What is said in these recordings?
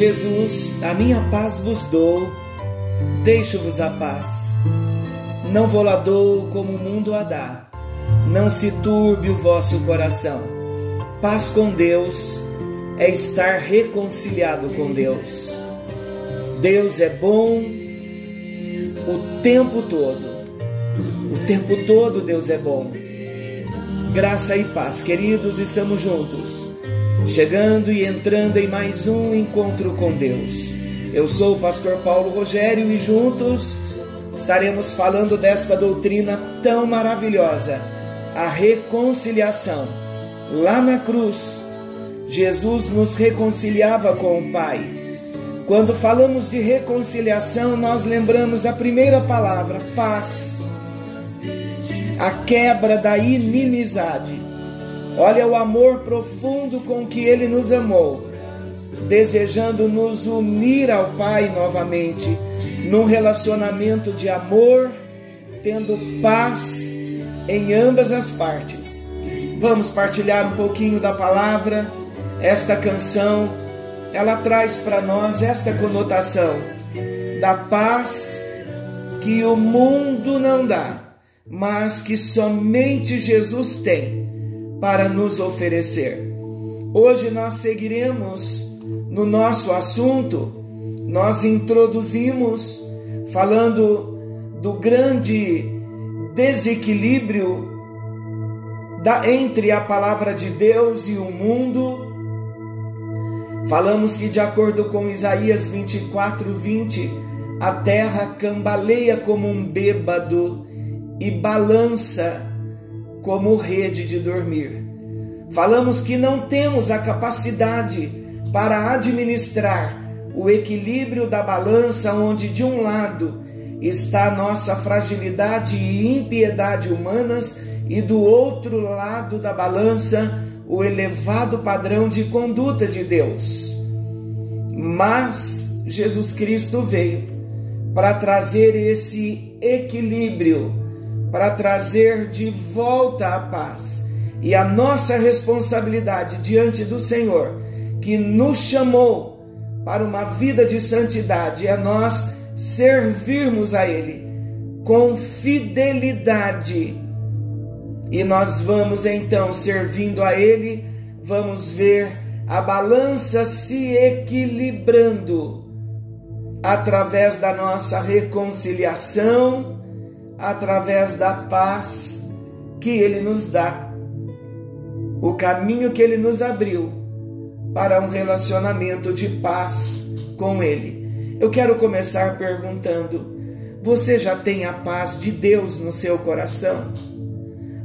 Jesus: A minha paz vos dou, deixo-vos a paz. Não vou lá dou como o mundo a dá. Não se turbe o vosso coração. Paz com Deus é estar reconciliado com Deus. Deus é bom o tempo todo. O tempo todo Deus é bom. Graça e paz, queridos, estamos juntos chegando e entrando em mais um encontro com Deus. Eu sou o pastor Paulo Rogério e juntos estaremos falando desta doutrina tão maravilhosa, a reconciliação. Lá na cruz, Jesus nos reconciliava com o Pai. Quando falamos de reconciliação, nós lembramos da primeira palavra, paz. A quebra da inimizade Olha o amor profundo com que ele nos amou, desejando nos unir ao Pai novamente, num relacionamento de amor, tendo paz em ambas as partes. Vamos partilhar um pouquinho da palavra. Esta canção, ela traz para nós esta conotação da paz que o mundo não dá, mas que somente Jesus tem para nos oferecer. Hoje nós seguiremos no nosso assunto, nós introduzimos falando do grande desequilíbrio da, entre a palavra de Deus e o mundo. Falamos que, de acordo com Isaías 24, 20, a terra cambaleia como um bêbado e balança como rede de dormir. Falamos que não temos a capacidade para administrar o equilíbrio da balança, onde de um lado está a nossa fragilidade e impiedade humanas, e do outro lado da balança, o elevado padrão de conduta de Deus. Mas Jesus Cristo veio para trazer esse equilíbrio para trazer de volta a paz. E a nossa responsabilidade diante do Senhor, que nos chamou para uma vida de santidade, é nós servirmos a Ele com fidelidade. E nós vamos então, servindo a Ele, vamos ver a balança se equilibrando através da nossa reconciliação através da paz que Ele nos dá, o caminho que Ele nos abriu para um relacionamento de paz com Ele. Eu quero começar perguntando: você já tem a paz de Deus no seu coração?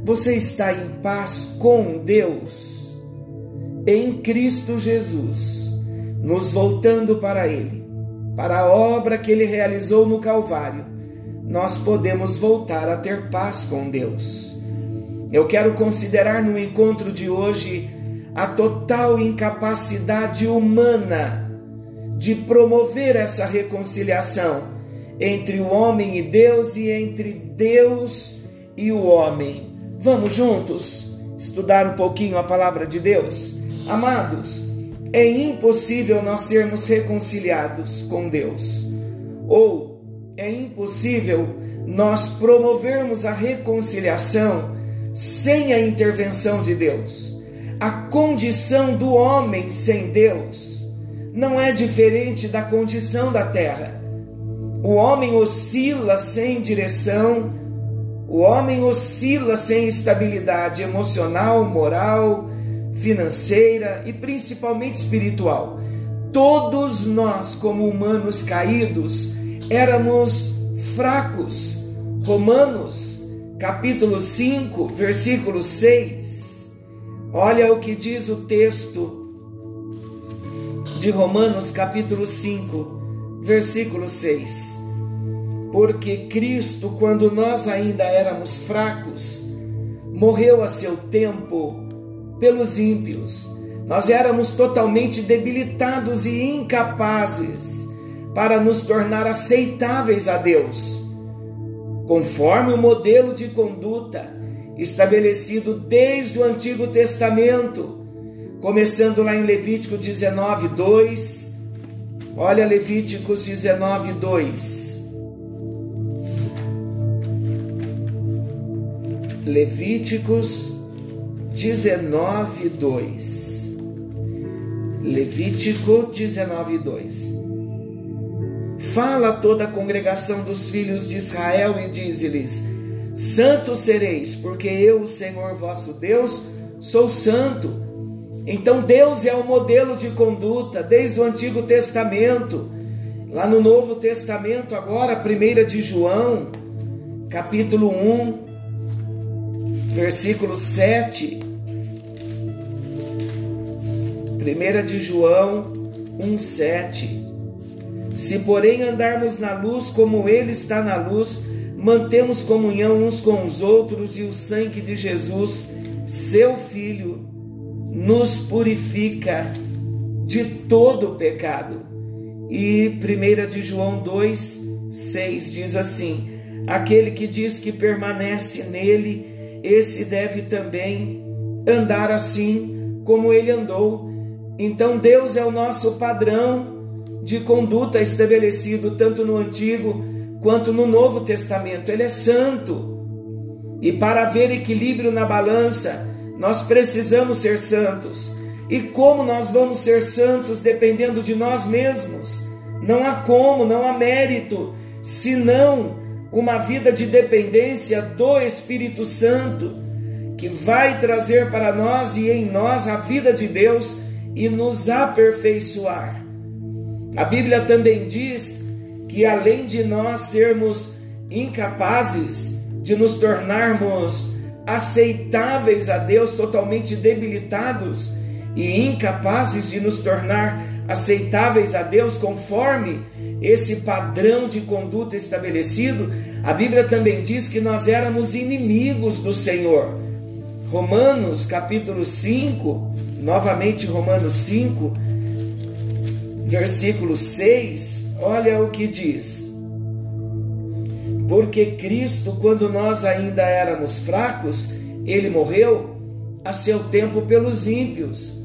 Você está em paz com Deus? Em Cristo Jesus, nos voltando para Ele, para a obra que Ele realizou no Calvário nós podemos voltar a ter paz com Deus. Eu quero considerar no encontro de hoje a total incapacidade humana de promover essa reconciliação entre o homem e Deus e entre Deus e o homem. Vamos juntos estudar um pouquinho a palavra de Deus? Amados, é impossível nós sermos reconciliados com Deus. Ou é impossível nós promovermos a reconciliação sem a intervenção de Deus. A condição do homem sem Deus não é diferente da condição da terra. O homem oscila sem direção, o homem oscila sem estabilidade emocional, moral, financeira e principalmente espiritual. Todos nós, como humanos caídos, éramos fracos. Romanos, capítulo 5, versículo 6. Olha o que diz o texto de Romanos, capítulo 5, versículo 6. Porque Cristo, quando nós ainda éramos fracos, morreu a seu tempo pelos ímpios. Nós éramos totalmente debilitados e incapazes para nos tornar aceitáveis a Deus, conforme o modelo de conduta estabelecido desde o Antigo Testamento, começando lá em Levítico 19, 2, Olha Levíticos 19, 2. Levíticos 19, 2. Levítico 19, 2. Fala a toda a congregação dos filhos de Israel e diz-lhes: Santos sereis, porque eu, o Senhor vosso Deus, sou santo. Então Deus é o modelo de conduta desde o Antigo Testamento. Lá no Novo Testamento, agora, 1 de João, capítulo 1, versículo 7. 1 de João 1, 7. Se, porém, andarmos na luz como Ele está na luz, mantemos comunhão uns com os outros e o sangue de Jesus, seu Filho, nos purifica de todo pecado. E 1 de João 2, 6 diz assim: Aquele que diz que permanece nele, esse deve também andar assim como ele andou. Então Deus é o nosso padrão de conduta estabelecido tanto no Antigo quanto no Novo Testamento. Ele é santo. E para haver equilíbrio na balança, nós precisamos ser santos. E como nós vamos ser santos dependendo de nós mesmos? Não há como, não há mérito, senão uma vida de dependência do Espírito Santo, que vai trazer para nós e em nós a vida de Deus e nos aperfeiçoar. A Bíblia também diz que além de nós sermos incapazes de nos tornarmos aceitáveis a Deus, totalmente debilitados e incapazes de nos tornar aceitáveis a Deus conforme esse padrão de conduta estabelecido, a Bíblia também diz que nós éramos inimigos do Senhor. Romanos capítulo 5, novamente Romanos 5, versículo 6, olha o que diz. Porque Cristo, quando nós ainda éramos fracos, ele morreu a seu tempo pelos ímpios.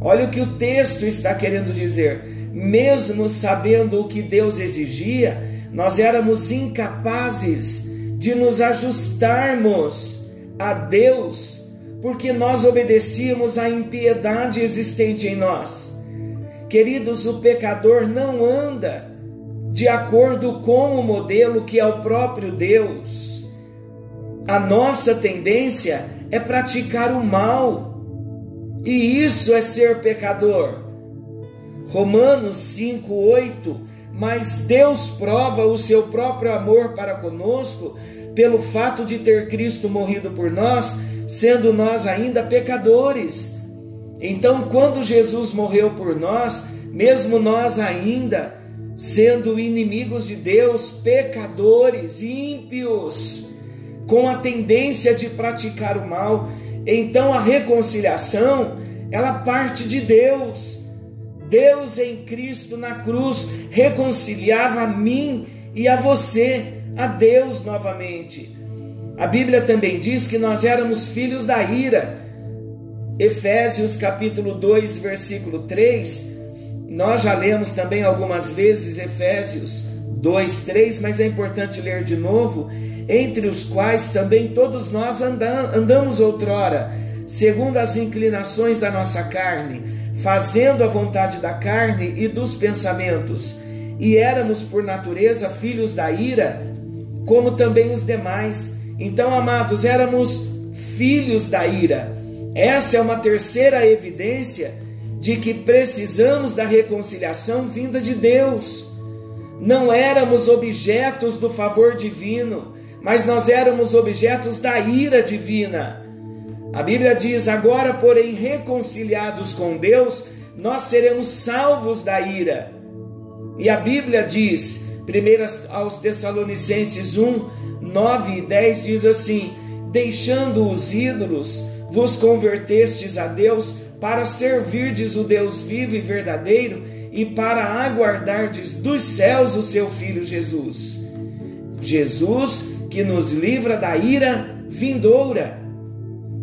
Olha o que o texto está querendo dizer. Mesmo sabendo o que Deus exigia, nós éramos incapazes de nos ajustarmos a Deus, porque nós obedecíamos à impiedade existente em nós. Queridos, o pecador não anda de acordo com o modelo que é o próprio Deus. A nossa tendência é praticar o mal, e isso é ser pecador. Romanos 5:8 Mas Deus prova o seu próprio amor para conosco pelo fato de ter Cristo morrido por nós, sendo nós ainda pecadores. Então, quando Jesus morreu por nós, mesmo nós ainda sendo inimigos de Deus, pecadores, ímpios, com a tendência de praticar o mal. Então a reconciliação, ela parte de Deus. Deus em Cristo na cruz reconciliava a mim e a você, a Deus novamente. A Bíblia também diz que nós éramos filhos da ira. Efésios capítulo 2, versículo 3, nós já lemos também algumas vezes Efésios 2, 3, mas é importante ler de novo, entre os quais também todos nós andamos outrora, segundo as inclinações da nossa carne, fazendo a vontade da carne e dos pensamentos, e éramos por natureza filhos da ira, como também os demais. Então, amados, éramos filhos da ira. Essa é uma terceira evidência de que precisamos da reconciliação vinda de Deus. Não éramos objetos do favor divino, mas nós éramos objetos da ira divina. A Bíblia diz: agora, porém, reconciliados com Deus, nós seremos salvos da ira. E a Bíblia diz, 1 aos Tessalonicenses 1, 9 e 10, diz assim: Deixando os ídolos, vos convertestes a Deus para servirdes o Deus vivo e verdadeiro e para aguardardes dos céus o seu Filho Jesus. Jesus que nos livra da ira vindoura.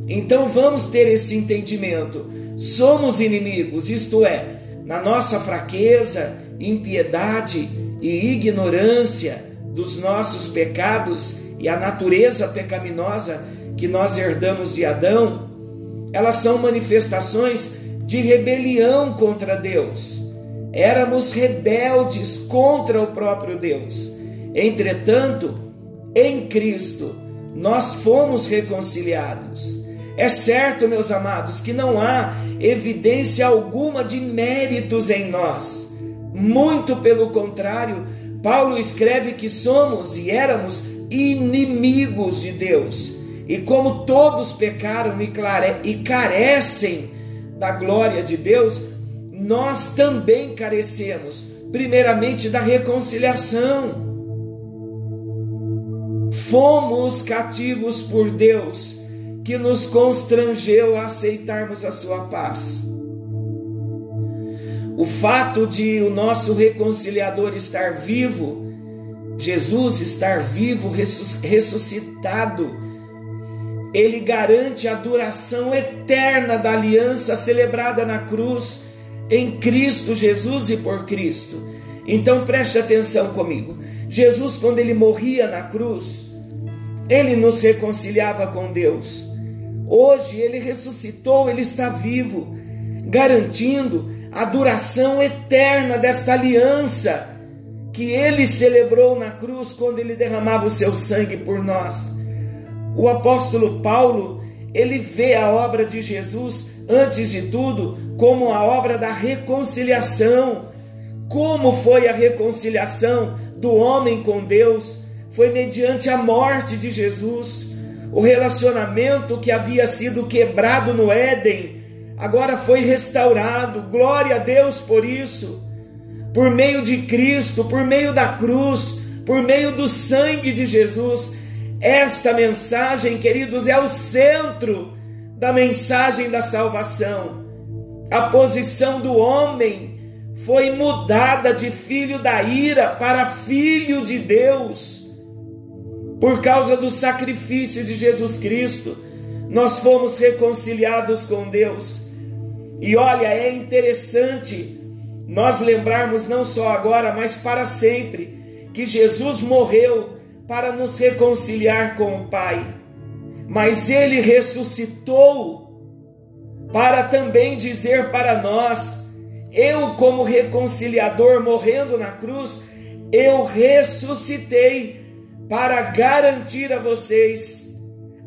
Então vamos ter esse entendimento. Somos inimigos, isto é, na nossa fraqueza impiedade e ignorância dos nossos pecados e a natureza pecaminosa que nós herdamos de Adão, elas são manifestações de rebelião contra Deus. Éramos rebeldes contra o próprio Deus. Entretanto, em Cristo, nós fomos reconciliados. É certo, meus amados, que não há evidência alguma de méritos em nós. Muito pelo contrário, Paulo escreve que somos e éramos inimigos de Deus. E como todos pecaram e carecem da glória de Deus, nós também carecemos, primeiramente, da reconciliação. Fomos cativos por Deus, que nos constrangeu a aceitarmos a sua paz. O fato de o nosso reconciliador estar vivo, Jesus estar vivo, ressuscitado, ele garante a duração eterna da aliança celebrada na cruz em Cristo Jesus e por Cristo. Então preste atenção comigo. Jesus, quando ele morria na cruz, ele nos reconciliava com Deus. Hoje ele ressuscitou, ele está vivo, garantindo a duração eterna desta aliança que ele celebrou na cruz quando ele derramava o seu sangue por nós. O apóstolo Paulo, ele vê a obra de Jesus, antes de tudo, como a obra da reconciliação. Como foi a reconciliação do homem com Deus? Foi mediante a morte de Jesus. O relacionamento que havia sido quebrado no Éden agora foi restaurado. Glória a Deus por isso. Por meio de Cristo, por meio da cruz, por meio do sangue de Jesus. Esta mensagem, queridos, é o centro da mensagem da salvação. A posição do homem foi mudada de filho da ira para filho de Deus. Por causa do sacrifício de Jesus Cristo, nós fomos reconciliados com Deus. E olha, é interessante nós lembrarmos não só agora, mas para sempre, que Jesus morreu para nos reconciliar com o Pai, mas ele ressuscitou para também dizer para nós: eu, como reconciliador morrendo na cruz, eu ressuscitei para garantir a vocês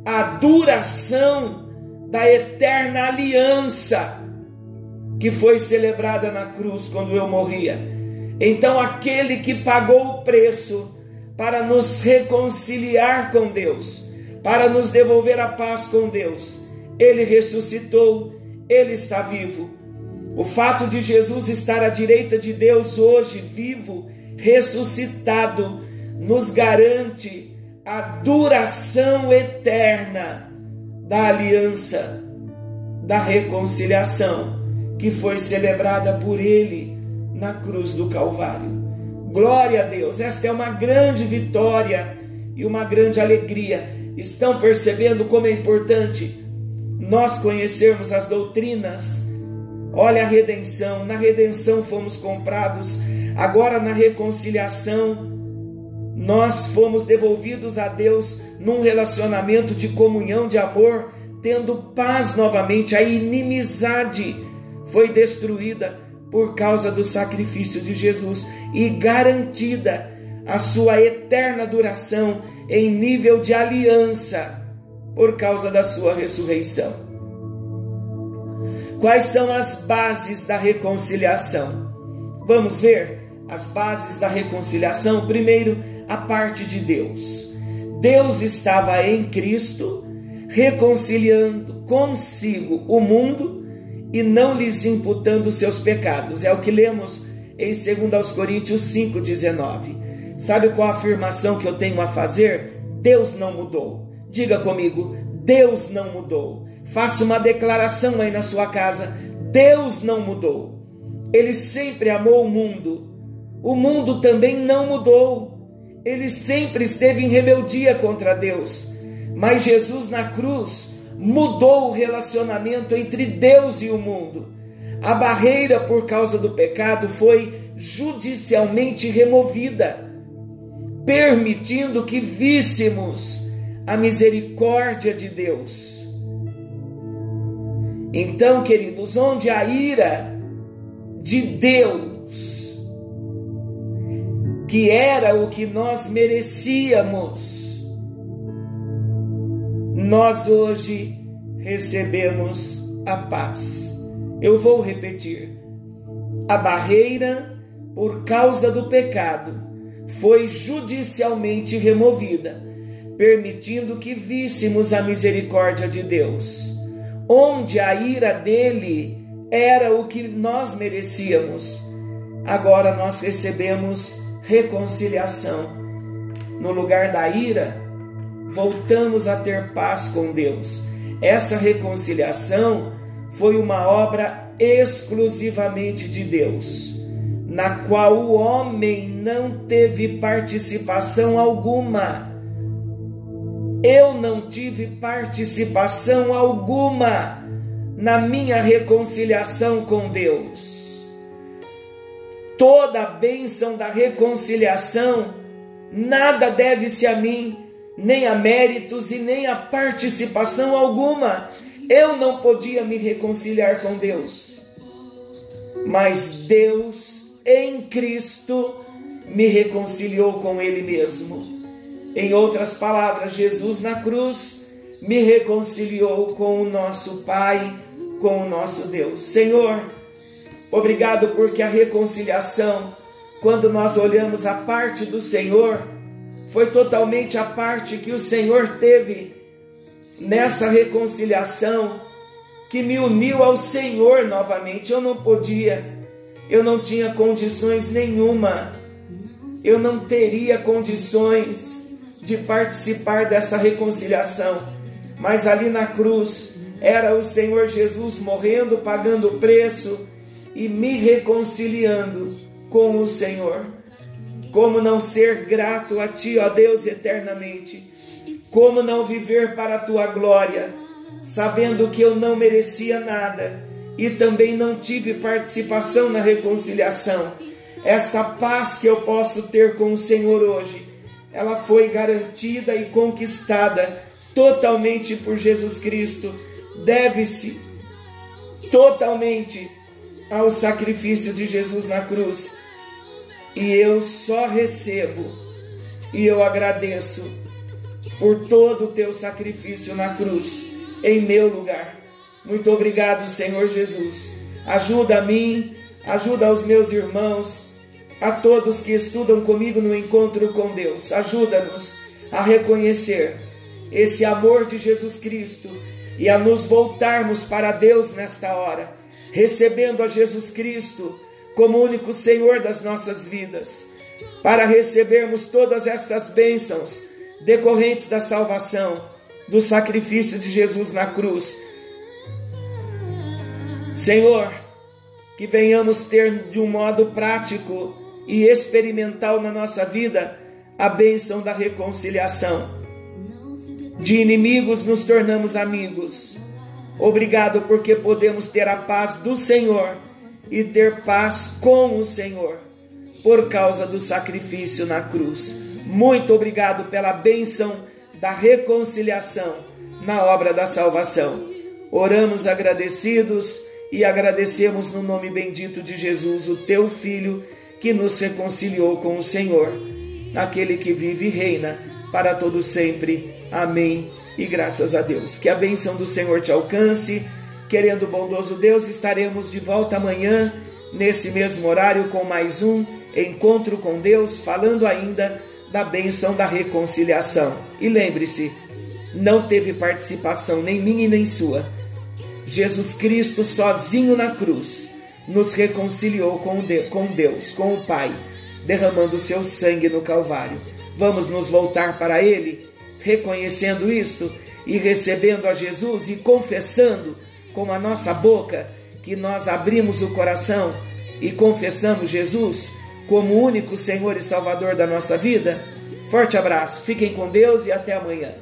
a duração da eterna aliança que foi celebrada na cruz quando eu morria. Então, aquele que pagou o preço para nos reconciliar com Deus, para nos devolver a paz com Deus, ele ressuscitou, ele está vivo. O fato de Jesus estar à direita de Deus hoje, vivo, ressuscitado, nos garante a duração eterna da aliança, da reconciliação que foi celebrada por ele na cruz do Calvário. Glória a Deus, esta é uma grande vitória e uma grande alegria. Estão percebendo como é importante nós conhecermos as doutrinas? Olha a redenção, na redenção fomos comprados, agora na reconciliação nós fomos devolvidos a Deus num relacionamento de comunhão, de amor, tendo paz novamente, a inimizade foi destruída por causa do sacrifício de Jesus e garantida a sua eterna duração em nível de aliança por causa da sua ressurreição. Quais são as bases da reconciliação? Vamos ver as bases da reconciliação. Primeiro, a parte de Deus. Deus estava em Cristo reconciliando consigo o mundo e não lhes imputando seus pecados. É o que lemos em 2 Coríntios 5,19. Sabe qual a afirmação que eu tenho a fazer? Deus não mudou. Diga comigo, Deus não mudou. Faça uma declaração aí na sua casa: Deus não mudou. Ele sempre amou o mundo. O mundo também não mudou. Ele sempre esteve em rebeldia contra Deus. Mas Jesus na cruz mudou o relacionamento entre Deus e o mundo. A barreira por causa do pecado foi judicialmente removida, permitindo que víssemos a misericórdia de Deus. Então, queridos, onde a ira de Deus, que era o que nós merecíamos, nós hoje recebemos a paz. Eu vou repetir. A barreira por causa do pecado foi judicialmente removida, permitindo que víssemos a misericórdia de Deus. Onde a ira dele era o que nós merecíamos, agora nós recebemos reconciliação. No lugar da ira, voltamos a ter paz com Deus. Essa reconciliação foi uma obra exclusivamente de Deus, na qual o homem não teve participação alguma. Eu não tive participação alguma na minha reconciliação com Deus. Toda a bênção da reconciliação nada deve-se a mim, nem a méritos e nem a participação alguma. Eu não podia me reconciliar com Deus, mas Deus em Cristo me reconciliou com Ele mesmo. Em outras palavras, Jesus na cruz me reconciliou com o nosso Pai, com o nosso Deus. Senhor, obrigado porque a reconciliação, quando nós olhamos a parte do Senhor, foi totalmente a parte que o Senhor teve nessa reconciliação que me uniu ao Senhor novamente. Eu não podia, eu não tinha condições nenhuma, eu não teria condições de participar dessa reconciliação, mas ali na cruz era o Senhor Jesus morrendo, pagando o preço e me reconciliando com o Senhor. Como não ser grato a Ti, ó Deus, eternamente? Como não viver para a Tua glória, sabendo que eu não merecia nada e também não tive participação na reconciliação? Esta paz que eu posso ter com o Senhor hoje, ela foi garantida e conquistada totalmente por Jesus Cristo. Deve-se totalmente ao sacrifício de Jesus na cruz e eu só recebo e eu agradeço por todo o teu sacrifício na cruz em meu lugar. Muito obrigado, Senhor Jesus. Ajuda a mim, ajuda os meus irmãos, a todos que estudam comigo no encontro com Deus. Ajuda-nos a reconhecer esse amor de Jesus Cristo e a nos voltarmos para Deus nesta hora, recebendo a Jesus Cristo como único Senhor das nossas vidas, para recebermos todas estas bênçãos decorrentes da salvação, do sacrifício de Jesus na cruz. Senhor, que venhamos ter de um modo prático e experimental na nossa vida a bênção da reconciliação. De inimigos nos tornamos amigos. Obrigado porque podemos ter a paz do Senhor e ter paz com o Senhor por causa do sacrifício na cruz. Muito obrigado pela bênção da reconciliação na obra da salvação. Oramos agradecidos e agradecemos no nome bendito de Jesus, o teu Filho, que nos reconciliou com o Senhor, aquele que vive e reina para todo sempre. Amém. E graças a Deus. Que a bênção do Senhor te alcance Querendo bondoso Deus, estaremos de volta amanhã, nesse mesmo horário, com mais um encontro com Deus, falando ainda da bênção da reconciliação. E lembre-se, não teve participação nem minha e nem sua. Jesus Cristo, sozinho na cruz, nos reconciliou com Deus, com o Pai, derramando o seu sangue no Calvário. Vamos nos voltar para Ele, reconhecendo isto e recebendo a Jesus e confessando com a nossa boca que nós abrimos o coração e confessamos Jesus como único Senhor e Salvador da nossa vida? Forte abraço, fiquem com Deus e até amanhã.